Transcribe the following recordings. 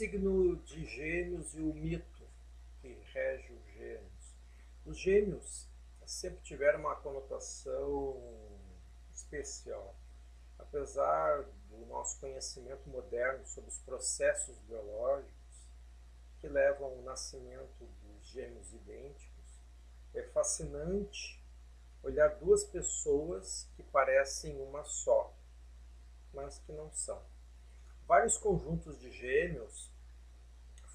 signo de Gêmeos e o mito que rege os Gêmeos. Os Gêmeos sempre tiveram uma conotação especial. Apesar do nosso conhecimento moderno sobre os processos biológicos que levam ao nascimento dos gêmeos idênticos, é fascinante olhar duas pessoas que parecem uma só, mas que não são. Vários conjuntos de gêmeos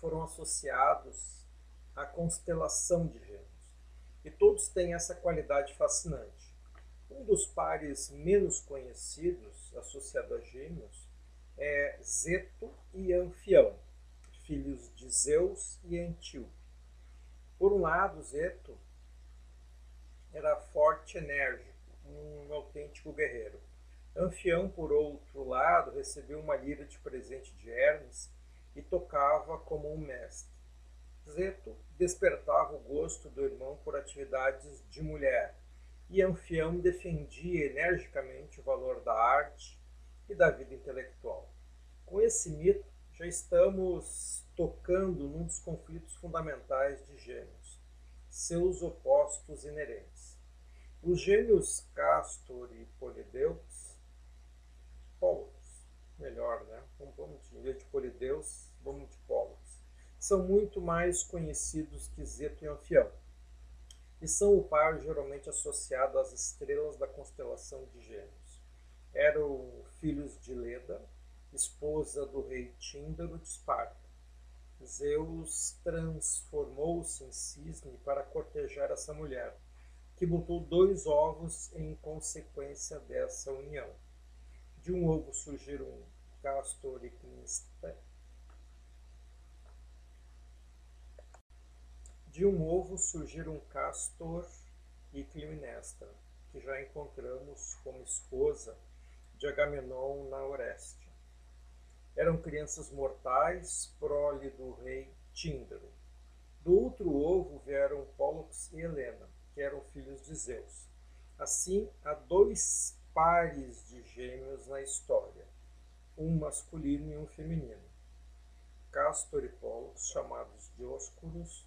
foram associados à constelação de gêmeos, e todos têm essa qualidade fascinante. Um dos pares menos conhecidos associado a gêmeos é Zeto e Anfião, filhos de Zeus e Antíope. Por um lado, Zeto era forte e enérgico, um autêntico guerreiro. Anfião, por outro lado, recebeu uma lira de presente de Hermes e tocava como um mestre. Zeto despertava o gosto do irmão por atividades de mulher, e Anfião defendia energicamente o valor da arte e da vida intelectual. Com esse mito, já estamos tocando num dos conflitos fundamentais de Gêmeos, seus opostos inerentes. Os gêmeos Castor e Polideus, Polos, melhor, né? Vamos em vez de Polideus, vamos de Polos, são muito mais conhecidos que Zeto e Anfião, e são o par geralmente associado às estrelas da constelação de Gêmeos. Eram filhos de Leda, esposa do rei Tíndaro de Esparta Zeus transformou-se em cisne para cortejar essa mulher, que botou dois ovos em consequência dessa união. De um ovo surgiram Castor e Cnista. De um ovo surgiram Castor e Clitemnestra, que já encontramos como esposa de Agamenon na Oreste. Eram crianças mortais, prole do rei Tíndaro. Do outro ovo vieram Pólux e Helena, que eram filhos de Zeus. Assim, há dois pares de gêmeos na história, um masculino e um feminino. Castor e Pólux, chamados Dioscuros,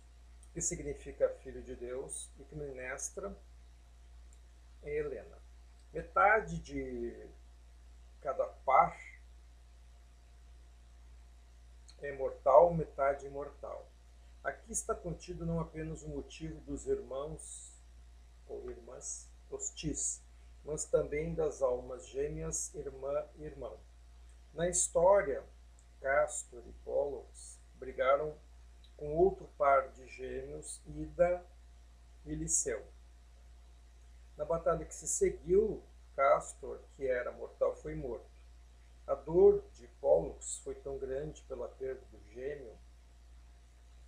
que significa filho de Deus, e Clinestra e Helena. Metade de cada par é mortal, metade imortal. Aqui está contido não apenas o motivo dos irmãos ou irmãs hostis, mas também das almas gêmeas irmã e irmão. Na história, Castor e Pollux brigaram com outro par de gêmeos, Ida e Liceu. Na batalha que se seguiu, Castor, que era mortal, foi morto. A dor de Pollux foi tão grande pela perda do gêmeo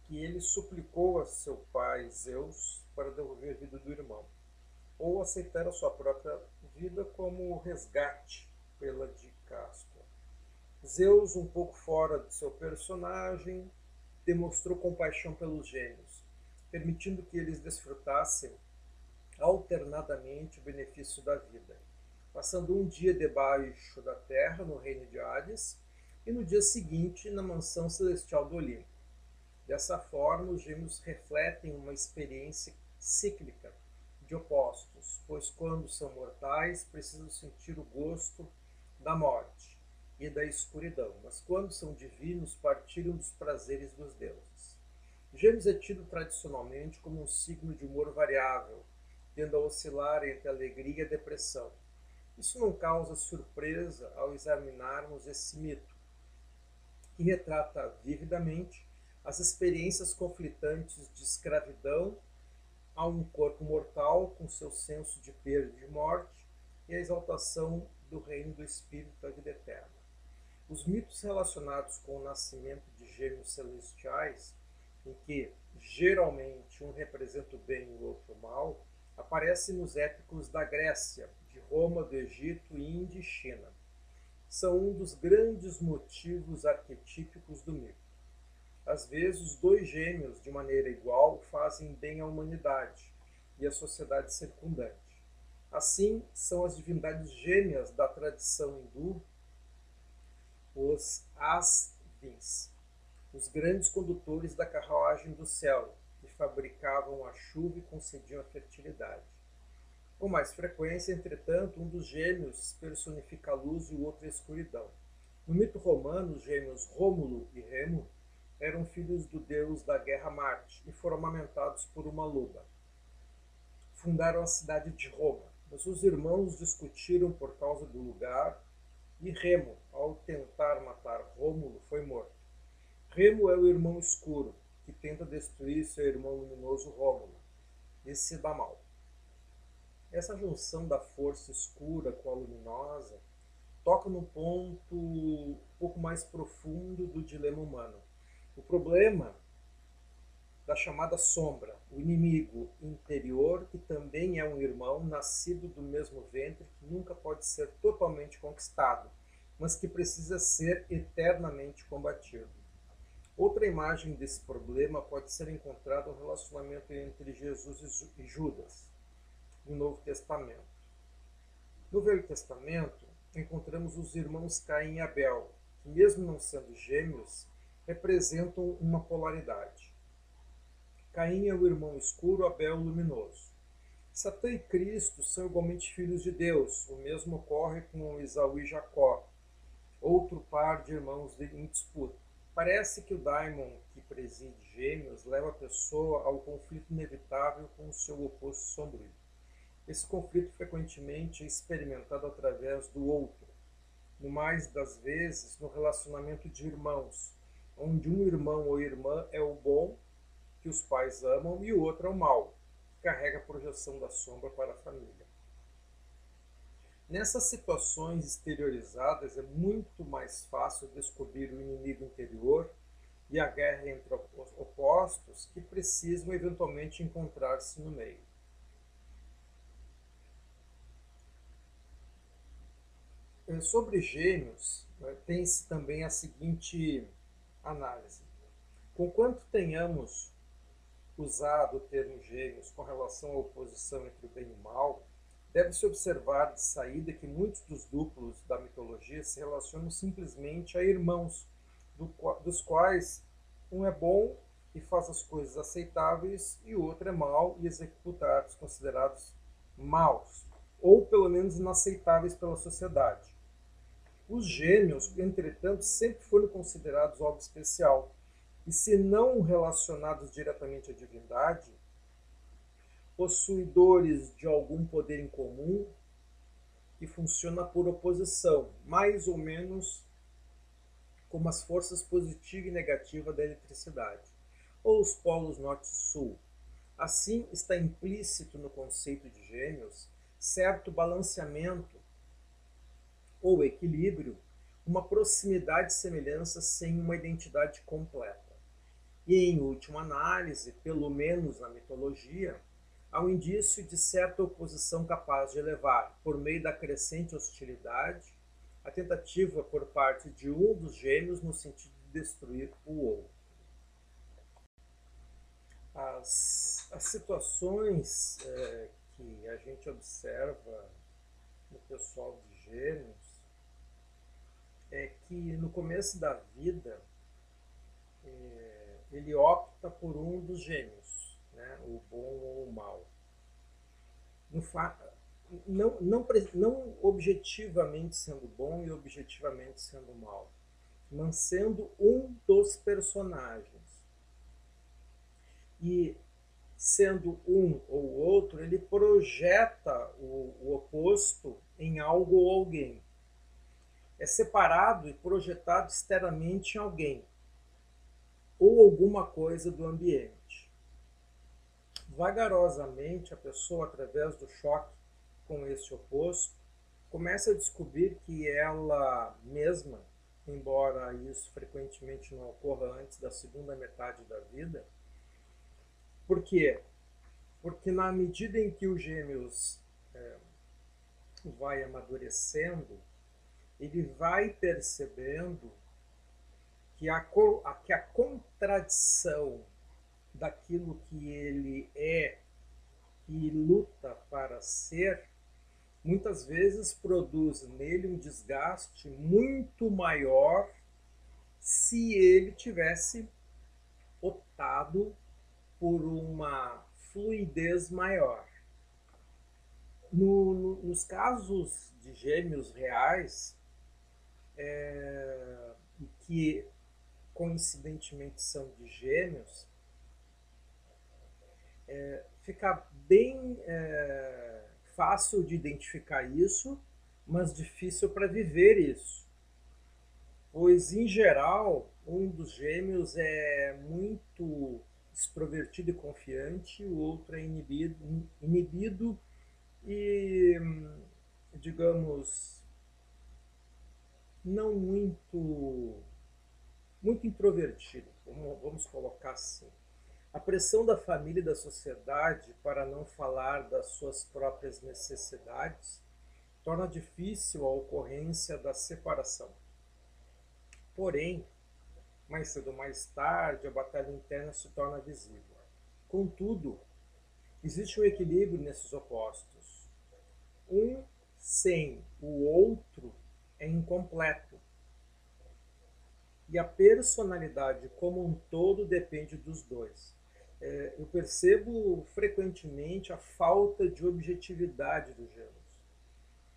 que ele suplicou a seu pai Zeus para devolver a vida do irmão, ou aceitar a sua própria vida como resgate pela de Castor. Zeus, um pouco fora de seu personagem, demonstrou compaixão pelos gêmeos, permitindo que eles desfrutassem alternadamente o benefício da vida passando um dia debaixo da terra, no reino de Hades, e no dia seguinte na mansão celestial do Olimpo. Dessa forma, os gêmeos refletem uma experiência cíclica de opostos, pois quando são mortais precisam sentir o gosto da morte e da escuridão, mas quando são divinos partilham dos prazeres dos deuses. Gêmeos é tido tradicionalmente como um signo de humor variável, tendo a oscilar entre alegria e depressão isso não causa surpresa ao examinarmos esse mito, que retrata vividamente as experiências conflitantes de escravidão a um corpo mortal com seu senso de perda e de morte e a exaltação do reino do espírito da vida eterna. Os mitos relacionados com o nascimento de gêmeos celestiais, em que geralmente um representa o bem e o outro o mal, aparecem nos épicos da Grécia, Roma, do Egito, Índia e China. São um dos grandes motivos arquetípicos do mito. Às vezes, dois gêmeos, de maneira igual, fazem bem à humanidade e à sociedade circundante. Assim, são as divindades gêmeas da tradição hindu, os Asvins. os grandes condutores da carruagem do céu, que fabricavam a chuva e concediam a fertilidade. Com mais frequência, entretanto, um dos gêmeos personifica a luz e o outro a escuridão. No mito romano, os gêmeos Rômulo e Remo eram filhos do deus da guerra Marte e foram amamentados por uma loba. Fundaram a cidade de Roma, mas os irmãos discutiram por causa do lugar e Remo, ao tentar matar Rômulo, foi morto. Remo é o irmão escuro, que tenta destruir seu irmão luminoso Rômulo. Esse se dá mal. Essa junção da força escura com a luminosa toca no ponto um pouco mais profundo do dilema humano. O problema da chamada sombra, o inimigo interior, que também é um irmão nascido do mesmo ventre, que nunca pode ser totalmente conquistado, mas que precisa ser eternamente combatido. Outra imagem desse problema pode ser encontrada no relacionamento entre Jesus e Judas, no Novo Testamento. No Velho Testamento, encontramos os irmãos Caim e Abel, que, mesmo não sendo gêmeos, representam uma polaridade. Caim é o irmão escuro, Abel o luminoso. Satã e Cristo são igualmente filhos de Deus. O mesmo ocorre com Isaú e Jacó, outro par de irmãos em disputa. Parece que o daimon que preside gêmeos leva a pessoa ao conflito inevitável com o seu oposto sombrio. Esse conflito frequentemente é experimentado através do outro, no mais das vezes no relacionamento de irmãos, onde um irmão ou irmã é o bom, que os pais amam, e o outro é o mal, que carrega a projeção da sombra para a família. Nessas situações exteriorizadas é muito mais fácil descobrir o inimigo interior e a guerra entre opostos que precisam eventualmente encontrar-se no meio. É, sobre gêmeos, né, tem-se também a seguinte análise. Conquanto tenhamos usado o termo gêmeos com relação à oposição entre o bem e o mal, deve-se observar de saída que muitos dos duplos da mitologia se relacionam simplesmente a irmãos, do, dos quais um é bom e faz as coisas aceitáveis e o outro é mau e executa atos considerados maus, ou pelo menos inaceitáveis pela sociedade. Os gêmeos, entretanto, sempre foram considerados algo especial, e se não relacionados diretamente à divindade, possuidores de algum poder em comum que funciona por oposição, mais ou menos como as forças positiva e negativa da eletricidade, ou os polos norte e sul. Assim, está implícito no conceito de gêmeos certo balanceamento ou equilíbrio, uma proximidade e semelhança sem uma identidade completa. E, em última análise, pelo menos na mitologia, há um indício de certa oposição capaz de elevar, por meio da crescente hostilidade, a tentativa por parte de um dos gêmeos no sentido de destruir o outro. As, as situações é, que a gente observa no pessoal de gêmeos é que no começo da vida é, ele opta por um dos gêmeos, né, o bom ou o mal. No não, não, não objetivamente sendo bom e objetivamente sendo mal, mas sendo um dos personagens. E sendo um ou outro, ele projeta o, o oposto em algo ou alguém é separado e projetado externamente em alguém ou alguma coisa do ambiente. Vagarosamente, a pessoa, através do choque com esse oposto, começa a descobrir que ela mesma, embora isso frequentemente não ocorra antes da segunda metade da vida, por quê? Porque na medida em que o gêmeos é, vai amadurecendo, ele vai percebendo que a, que a contradição daquilo que ele é e luta para ser, muitas vezes produz nele um desgaste muito maior se ele tivesse optado por uma fluidez maior. No, no, nos casos de gêmeos reais, é, que coincidentemente são de gêmeos, é, fica bem é, fácil de identificar isso, mas difícil para viver isso. Pois, em geral, um dos gêmeos é muito extrovertido e confiante, o outro é inibido, inibido e, digamos, não muito, muito introvertido, vamos colocar assim. A pressão da família e da sociedade, para não falar das suas próprias necessidades, torna difícil a ocorrência da separação. Porém, mais cedo ou mais tarde, a batalha interna se torna visível. Contudo, existe um equilíbrio nesses opostos. Um sem o outro é incompleto. E a personalidade como um todo depende dos dois. É, eu percebo frequentemente a falta de objetividade do gêmeos.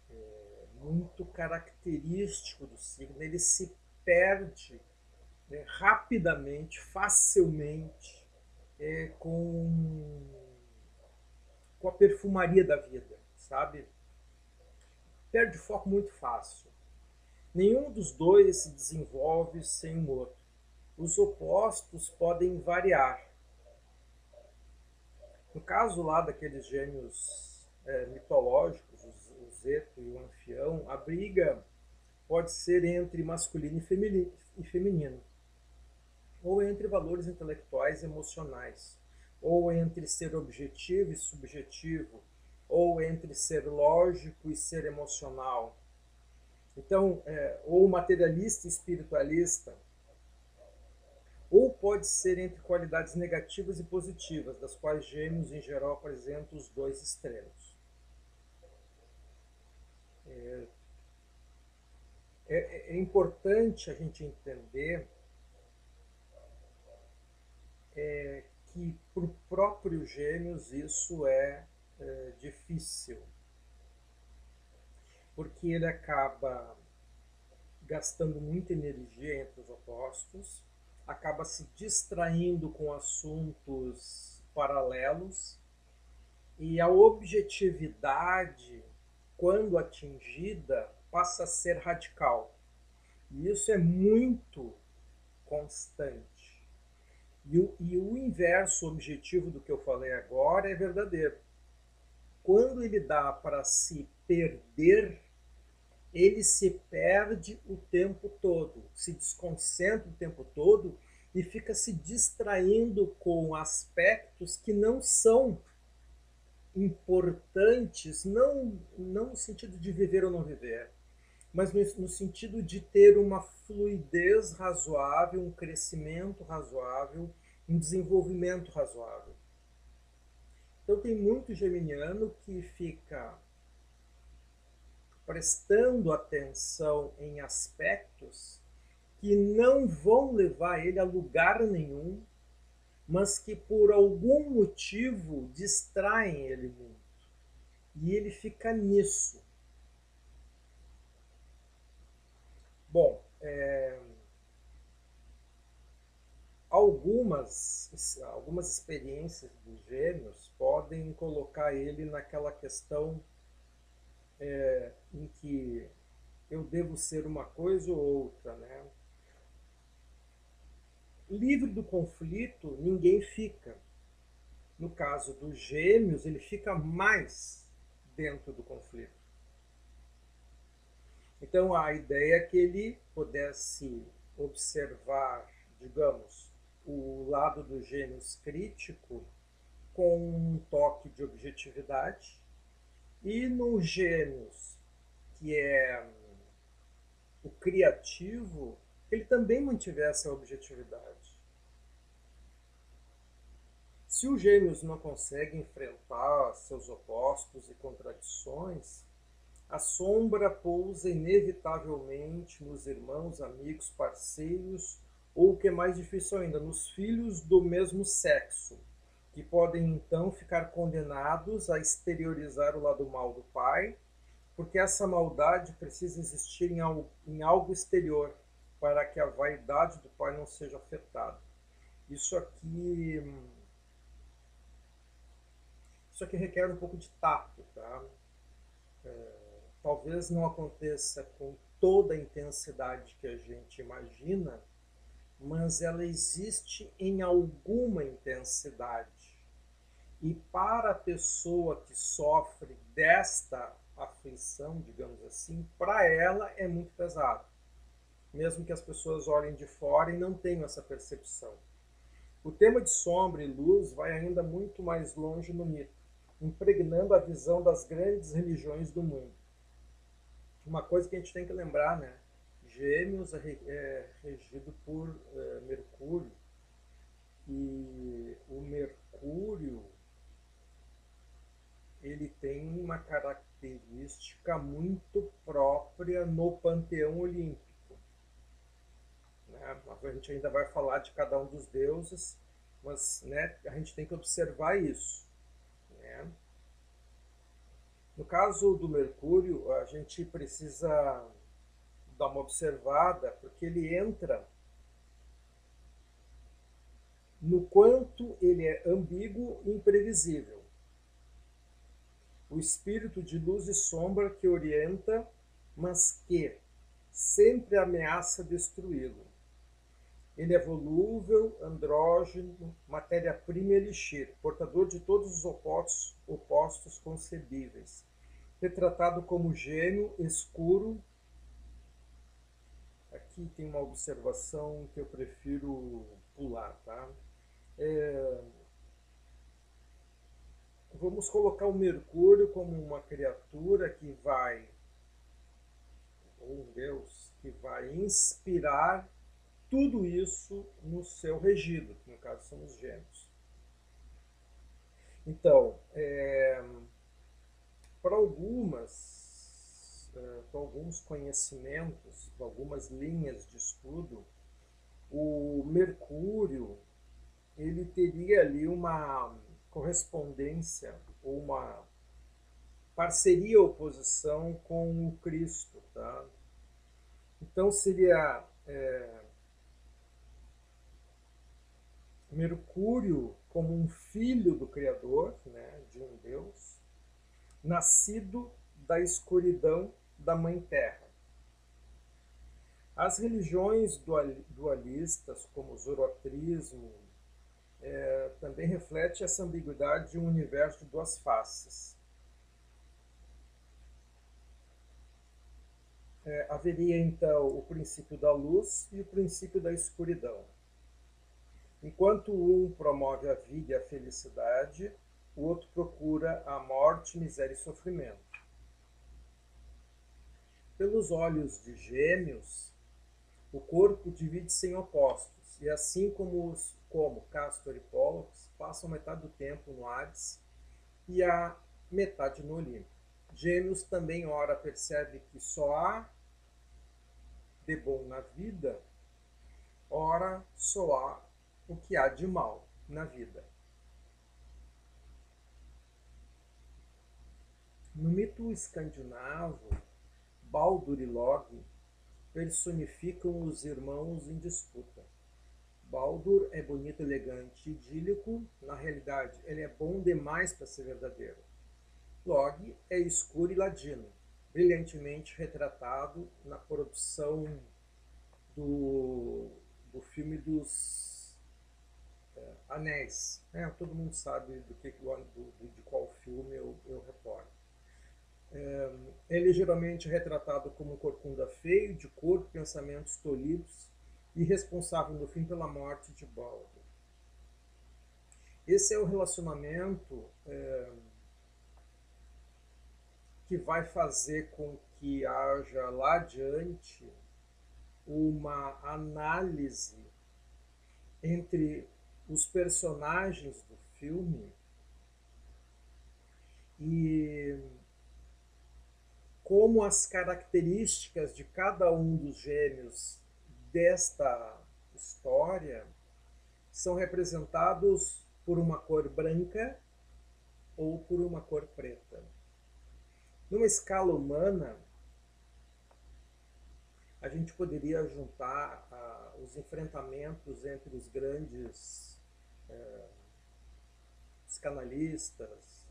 É muito característico do signo. Ele se perde né, rapidamente, facilmente, é, com, com a perfumaria da vida, sabe? Perde foco muito fácil. Nenhum dos dois se desenvolve sem o outro. Os opostos podem variar. No caso lá daqueles gêmeos é, mitológicos, o Zeto e o Anfião, a briga pode ser entre masculino e feminino ou entre valores intelectuais e emocionais, ou entre ser objetivo e subjetivo, ou entre ser lógico e ser emocional. Então, é, ou materialista e espiritualista, ou pode ser entre qualidades negativas e positivas, das quais gêmeos em geral apresentam os dois extremos. É, é, é importante a gente entender é, que para o próprio Gêmeos isso é, é difícil, porque ele acaba gastando muita energia entre os opostos, acaba se distraindo com assuntos paralelos e a objetividade, quando atingida, passa a ser radical. E isso é muito constante. E o, e o inverso objetivo do que eu falei agora é verdadeiro. Quando ele dá para se perder, ele se perde o tempo todo, se desconcentra o tempo todo e fica se distraindo com aspectos que não são importantes, não, não no sentido de viver ou não viver, mas no, no sentido de ter uma fluidez razoável, um crescimento razoável, um desenvolvimento razoável. Então tem muito geminiano que fica prestando atenção em aspectos que não vão levar ele a lugar nenhum, mas que por algum motivo distraem ele muito. E ele fica nisso. Bom, é, algumas, algumas experiências dos gêmeos podem colocar ele naquela questão é, em que eu devo ser uma coisa ou outra, né? Livre do conflito, ninguém fica. No caso dos gêmeos, ele fica mais dentro do conflito. Então a ideia é que ele pudesse observar, digamos, o lado dos gêmeos crítico com um toque de objetividade e no gêmeos que é o criativo ele também mantivesse a objetividade. Se o gêmeos não consegue enfrentar seus opostos e contradições, a sombra pousa inevitavelmente nos irmãos, amigos, parceiros, ou o que é mais difícil ainda, nos filhos do mesmo sexo, que podem então ficar condenados a exteriorizar o lado mal do pai, porque essa maldade precisa existir em algo, em algo exterior para que a vaidade do pai não seja afetada. Isso aqui isso aqui requer um pouco de tato, tá? É, talvez não aconteça com toda a intensidade que a gente imagina, mas ela existe em alguma intensidade. E para a pessoa que sofre desta aflição, digamos assim, para ela é muito pesado. Mesmo que as pessoas olhem de fora e não tenham essa percepção. O tema de sombra e luz vai ainda muito mais longe no mito, impregnando a visão das grandes religiões do mundo uma coisa que a gente tem que lembrar, né? Gêmeos é, é regido por é, Mercúrio e o Mercúrio ele tem uma característica muito própria no panteão olímpico. Né? A gente ainda vai falar de cada um dos deuses, mas né, a gente tem que observar isso. Né? No caso do Mercúrio, a gente precisa dar uma observada, porque ele entra no quanto ele é ambíguo e imprevisível. O espírito de luz e sombra que orienta, mas que sempre ameaça destruí-lo. Ele é volúvel, andrógeno, matéria-prima e elixir, portador de todos os opostos, opostos concebíveis. Retratado como gênio, escuro. Aqui tem uma observação que eu prefiro pular, tá? É... Vamos colocar o Mercúrio como uma criatura que vai, ou um Deus, que vai inspirar tudo isso no seu regido, que no caso são os gêmeos. Então, é, para algumas, é, para alguns conhecimentos, para algumas linhas de estudo, o Mercúrio ele teria ali uma correspondência ou uma parceria oposição com o Cristo, tá? Então seria é, Mercúrio como um filho do Criador, né, de um Deus, nascido da escuridão da Mãe Terra. As religiões dualistas, como o zoroastrismo, é, também reflete essa ambiguidade de um universo de duas faces. É, haveria então o princípio da luz e o princípio da escuridão. Enquanto um promove a vida e a felicidade, o outro procura a morte, miséria e sofrimento. Pelos olhos de Gêmeos, o corpo divide-se em opostos, e assim como, os, como Castor e Pollux passam metade do tempo no Hades e a metade no Olimpo. Gêmeos também ora percebe que só há de bom na vida, ora só há o que há de mal na vida. No mito escandinavo, Baldur e Loki personificam os irmãos em disputa. Baldur é bonito, elegante, idílico. Na realidade, ele é bom demais para ser verdadeiro. Log é escuro e ladino, brilhantemente retratado na produção do, do filme dos é, Anéis. Né? Todo mundo sabe do que, do, de qual filme eu, eu. É, ele é geralmente retratado como um corcunda feio, de corpo, pensamentos tolhidos e responsável no fim pela morte de Baldur. Esse é o relacionamento é, que vai fazer com que haja lá adiante uma análise entre os personagens do filme e como as características de cada um dos gêmeos desta história são representados por uma cor branca ou por uma cor preta. Numa escala humana, a gente poderia juntar ah, os enfrentamentos entre os grandes eh, psicanalistas,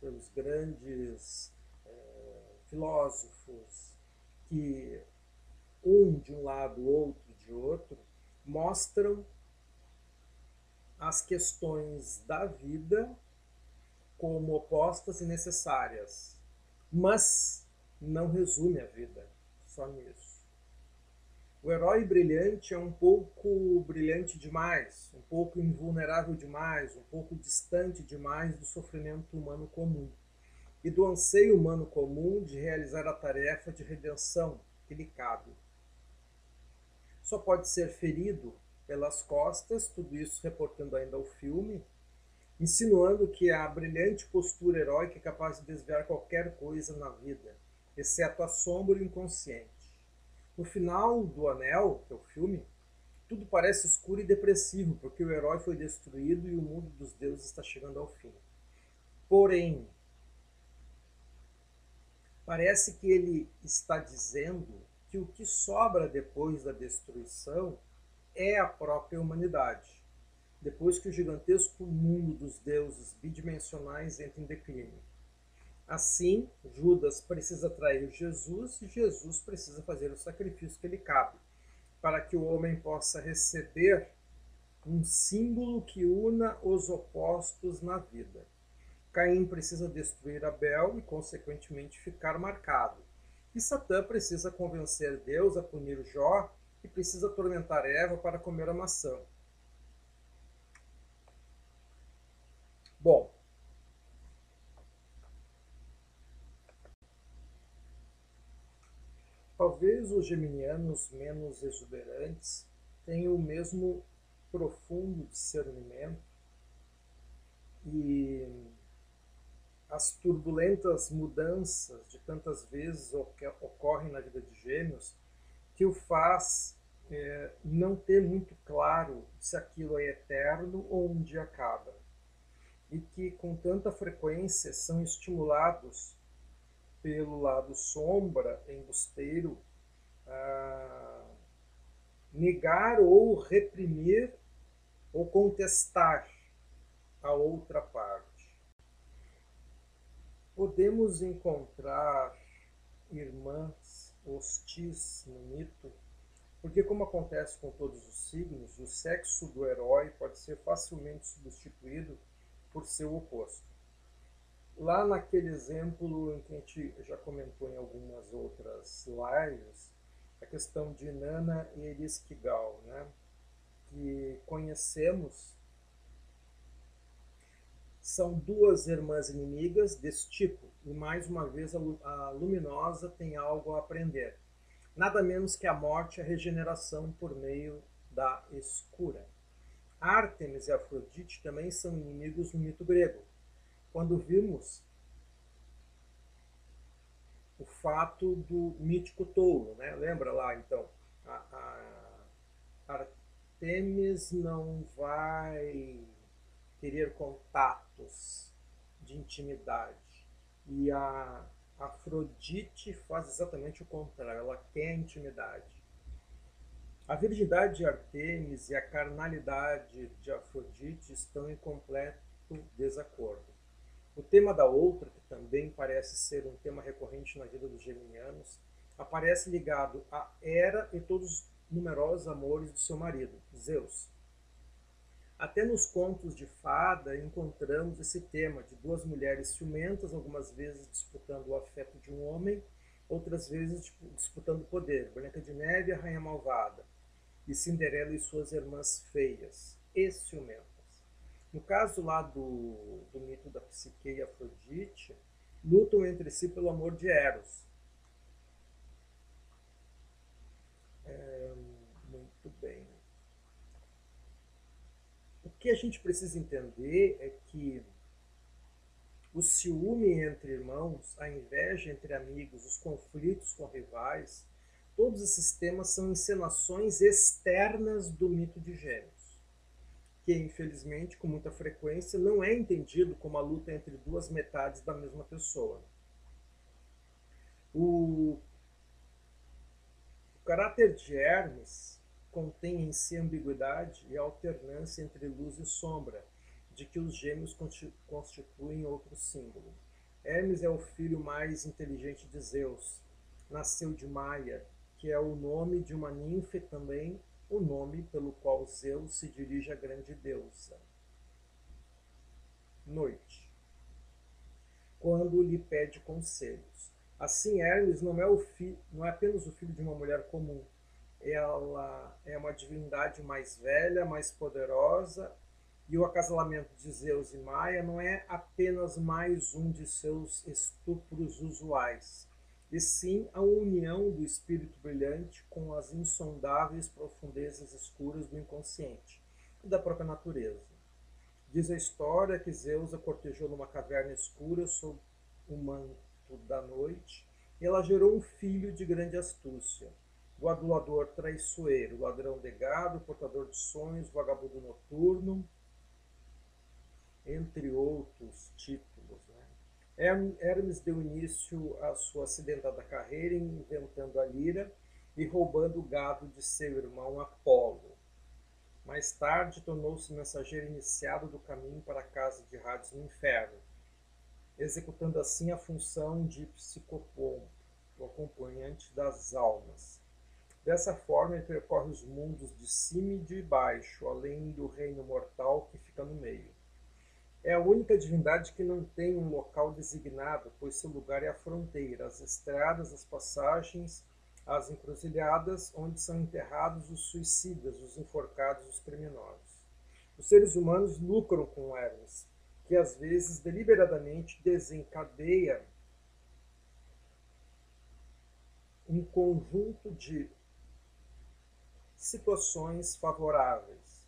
pelos grandes eh, filósofos, que um de um lado, outro de outro, mostram as questões da vida como opostas e necessárias, mas não resume a vida só nisso. O herói brilhante é um pouco brilhante demais, um pouco invulnerável demais, um pouco distante demais do sofrimento humano comum e do anseio humano comum de realizar a tarefa de redenção que lhe cabe. Só pode ser ferido pelas costas, tudo isso reportando ainda ao filme, insinuando que a brilhante postura heróica é capaz de desviar qualquer coisa na vida, exceto a sombra e o inconsciente. No final do Anel, que é o filme, tudo parece escuro e depressivo, porque o herói foi destruído e o mundo dos deuses está chegando ao fim. Porém, parece que ele está dizendo que o que sobra depois da destruição é a própria humanidade, depois que o gigantesco mundo dos deuses bidimensionais entra em declínio. Assim, Judas precisa trair Jesus e Jesus precisa fazer o sacrifício que lhe cabe, para que o homem possa receber um símbolo que una os opostos na vida. Caim precisa destruir Abel e, consequentemente, ficar marcado. E Satã precisa convencer Deus a punir Jó e precisa atormentar Eva para comer a maçã. Bom, talvez os geminianos menos exuberantes tenham o mesmo profundo discernimento e as turbulentas mudanças de tantas vezes ocorrem na vida de gêmeos que o faz é, não ter muito claro se aquilo é eterno ou um dia acaba. E que com tanta frequência são estimulados pelo lado sombra, embusteiro, a negar ou reprimir ou contestar a outra parte. Podemos encontrar irmãs hostis no mito, porque, como acontece com todos os signos, o sexo do herói pode ser facilmente substituído por seu oposto. Lá naquele exemplo em que a gente já comentou em algumas outras lives, a questão de Nana e Eriskigal, né? que conhecemos são duas irmãs inimigas desse tipo, e mais uma vez a, luminosa tem algo a aprender. Nada menos que a morte e a regeneração por meio da escura. Ártemis e Afrodite também são inimigos no mito grego. Quando vimos o fato do mítico touro, né? lembra lá então? A, a Artemis não vai querer contatos de intimidade. E a Afrodite faz exatamente o contrário, ela quer intimidade. A virgindade de Artemis e a carnalidade de Afrodite estão em completo desacordo. O tema da outra, que também parece ser um tema recorrente na vida dos geminianos, aparece ligado a Hera e todos os numerosos amores do seu marido, Zeus. Até nos contos de fada encontramos esse tema de duas mulheres ciumentas, algumas vezes disputando o afeto de um homem, outras vezes disputando o poder. Branca de Neve, a Rainha Malvada, e Cinderela e suas irmãs feias e ciumentas. No caso lá do, do mito da Psique e Afrodite, lutam entre si pelo amor de Eros. É, muito bem que a gente precisa entender é que o ciúme entre irmãos, a inveja entre amigos, os conflitos com rivais, todos esses temas são encenações externas do mito de Gêmeos, que infelizmente, com muita frequência, não é entendido como a luta entre duas metades da mesma pessoa. O, o caráter de Hermes contém em si ambiguidade e alternância entre luz e sombra, de que os gêmeos constituem outro símbolo. Hermes é o filho mais inteligente de Zeus. Nasceu de Maia, que é o nome de uma ninfa e também o nome pelo qual Zeus se dirige à grande deusa. Noite. Quando lhe pede conselhos. Assim, Hermes não é, não é apenas o filho de uma mulher comum. Ela é uma divindade mais velha, mais poderosa e o acasalamento de Zeus e Maia não é apenas mais um de seus estupros usuais, e sim a união do espírito brilhante com as insondáveis profundezas escuras do inconsciente e da própria natureza. Diz a história que Zeus a cortejou numa caverna escura sob o manto da noite, e ela gerou um filho de grande astúcia, o adulador traiçoeiro, ladrão de gado, portador de sonhos, vagabundo noturno, entre outros títulos. Né? Hermes deu início à sua acidentada carreira inventando a lira e roubando o gado de seu irmão Apolo. Mais tarde, tornou-se mensageiro iniciado do caminho para a casa de Hades no inferno, executando assim a função de psicopompo, o acompanhante das almas. Dessa forma, ele percorre os mundos de cima e de baixo, além do reino mortal que fica no meio. É a única divindade que não tem um local designado, pois seu lugar é a fronteira, as estradas, as passagens, as encruzilhadas, onde são enterrados os suicidas, os enforcados, os criminosos. Os seres humanos lucram com Hermes, que às vezes deliberadamente desencadeia um conjunto de situações favoráveis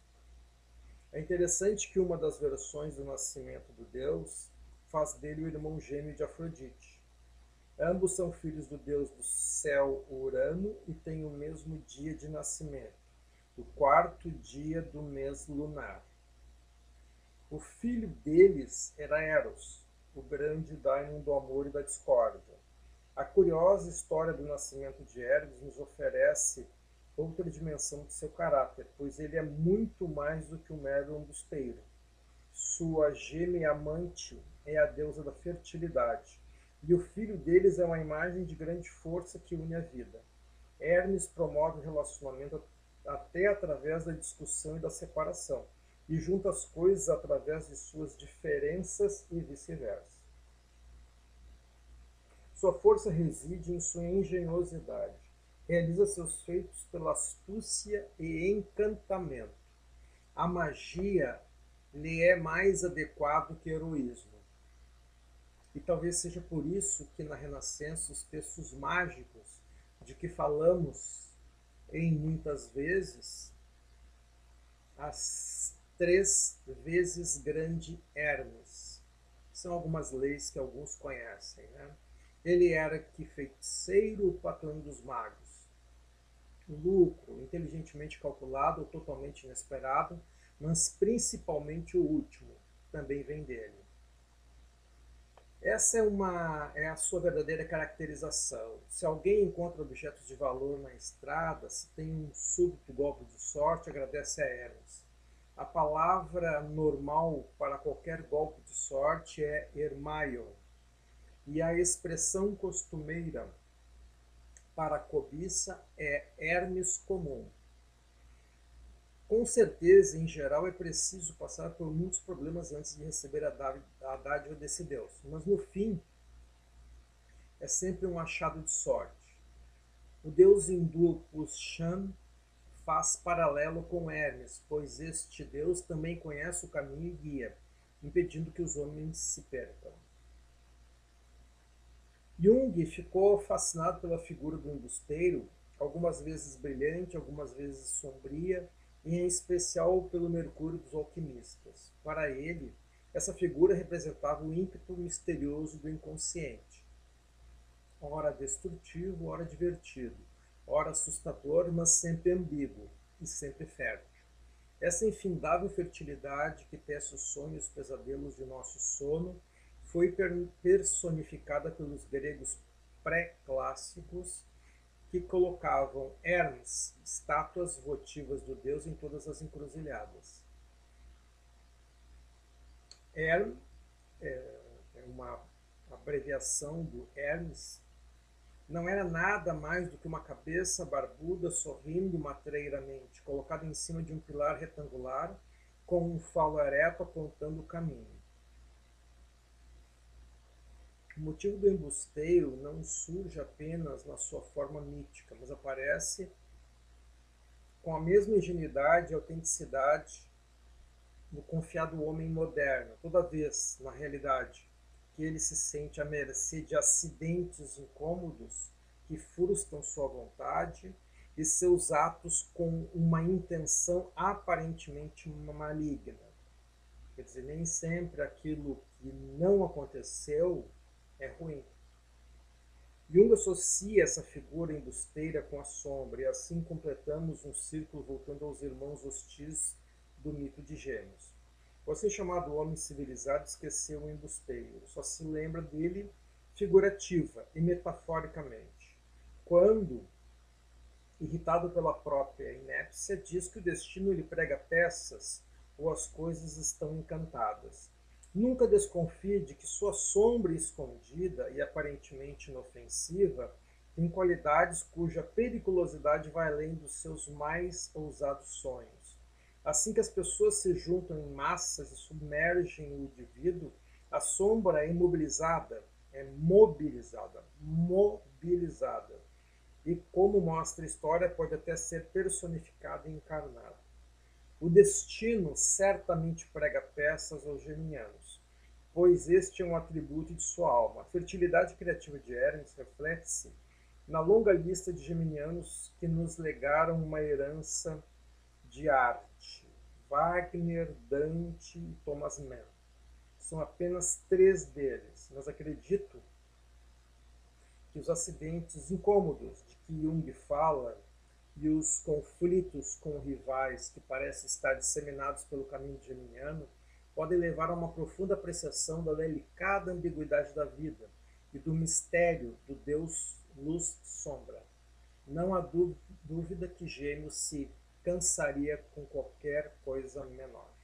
é interessante que uma das versões do nascimento do deus faz dele o irmão gêmeo de Afrodite. Ambos são filhos do deus do céu Urano e têm o mesmo dia de nascimento, o quarto dia do mês lunar. O filho deles era Eros, o grande daimon do amor e da discórdia. A curiosa história do nascimento de Hermes nos oferece outra dimensão de seu caráter, pois ele é muito mais do que um mero embusteiro. Sua gêmea amante é a deusa da fertilidade, e o filho deles é uma imagem de grande força que une a vida. Hermes promove o relacionamento até através da discussão e da separação, e junta as coisas através de suas diferenças e vice-versa. Sua força reside em sua engenhosidade realiza seus feitos pela astúcia e encantamento. A magia lhe é mais adequado que heroísmo. E talvez seja por isso que na Renascença os textos mágicos de que falamos em muitas vezes, as três vezes grande Hermes. São algumas leis que alguns conhecem. Né? Ele era que feiticeiro, o patrão dos magos lucro inteligentemente calculado ou totalmente inesperado, mas principalmente o último também vem dele. Essa é, uma, é a sua verdadeira caracterização. Se alguém encontra objetos de valor na estrada, se tem um súbito golpe de sorte, agradece a Hermes. A palavra normal para qualquer golpe de sorte é Hermaion. E a expressão costumeira para a cobiça é Hermes comum. Com certeza, em geral, é preciso passar por muitos problemas antes de receber a dádiva desse Deus, mas no fim é sempre um achado de sorte. O deus hindu Pushan faz paralelo com Hermes, pois este deus também conhece o caminho e guia, impedindo que os homens se percam. Jung ficou fascinado pela figura do embusteiro, algumas vezes brilhante, algumas vezes sombria, e em especial pelo Mercúrio dos alquimistas. Para ele, Essa figura representava o ímpeto misterioso do inconsciente, ora destrutivo, ora divertido, ora assustador, mas sempre ambíguo e sempre fértil. Essa infindável fertilidade que tece os sonhos e os pesadelos de nosso sono foi personificada pelos gregos pré-clássicos que colocavam Hermes, estátuas votivas do deus, em todas as encruzilhadas. Hermes é, é uma abreviação do Hermes, não era nada mais do que uma cabeça barbuda sorrindo matreiramente, colocada em cima de um pilar retangular, com um falo ereto apontando o caminho. O motivo do embusteiro não surge apenas na sua forma mítica, mas aparece com a mesma ingenuidade e autenticidade do confiado homem moderno, toda vez, na realidade, que ele se sente à mercê de acidentes incômodos que frustram sua vontade e seus atos com uma intenção aparentemente maligna. Quer dizer, nem sempre aquilo que não aconteceu é ruim. Jung associa essa figura embusteira com a sombra, e assim completamos um círculo voltando aos irmãos hostis do mito de Gêmeos. O assim chamado homem civilizado esqueceu o embusteiro, só se lembra dele figurativa e metaforicamente. Quando, irritado pela própria inépcia, diz que o destino lhe prega peças ou as coisas estão encantadas. Nunca desconfie de que sua sombra escondida e aparentemente inofensiva tem qualidades cuja periculosidade vai além dos seus mais ousados sonhos. Assim que as pessoas se juntam em massas e submergem o indivíduo, a sombra é imobilizada, é mobilizada, mobilizada. E como mostra a história, pode até ser personificada e encarnada. O destino certamente prega peças aos geminianos, pois este é um atributo de sua alma. A fertilidade criativa de Hermes reflete-se na longa lista de geminianos que nos legaram uma herança de arte. Wagner, Dante e Thomas Mann. São apenas três deles, mas acredito que os acidentes incômodos de que Jung fala e os conflitos com rivais que parecem estar disseminados pelo caminho geminiano podem levar a uma profunda apreciação da delicada ambiguidade da vida e do mistério do Deus luz-sombra. Não há dúvida que Gêmeos se cansaria com qualquer coisa menor.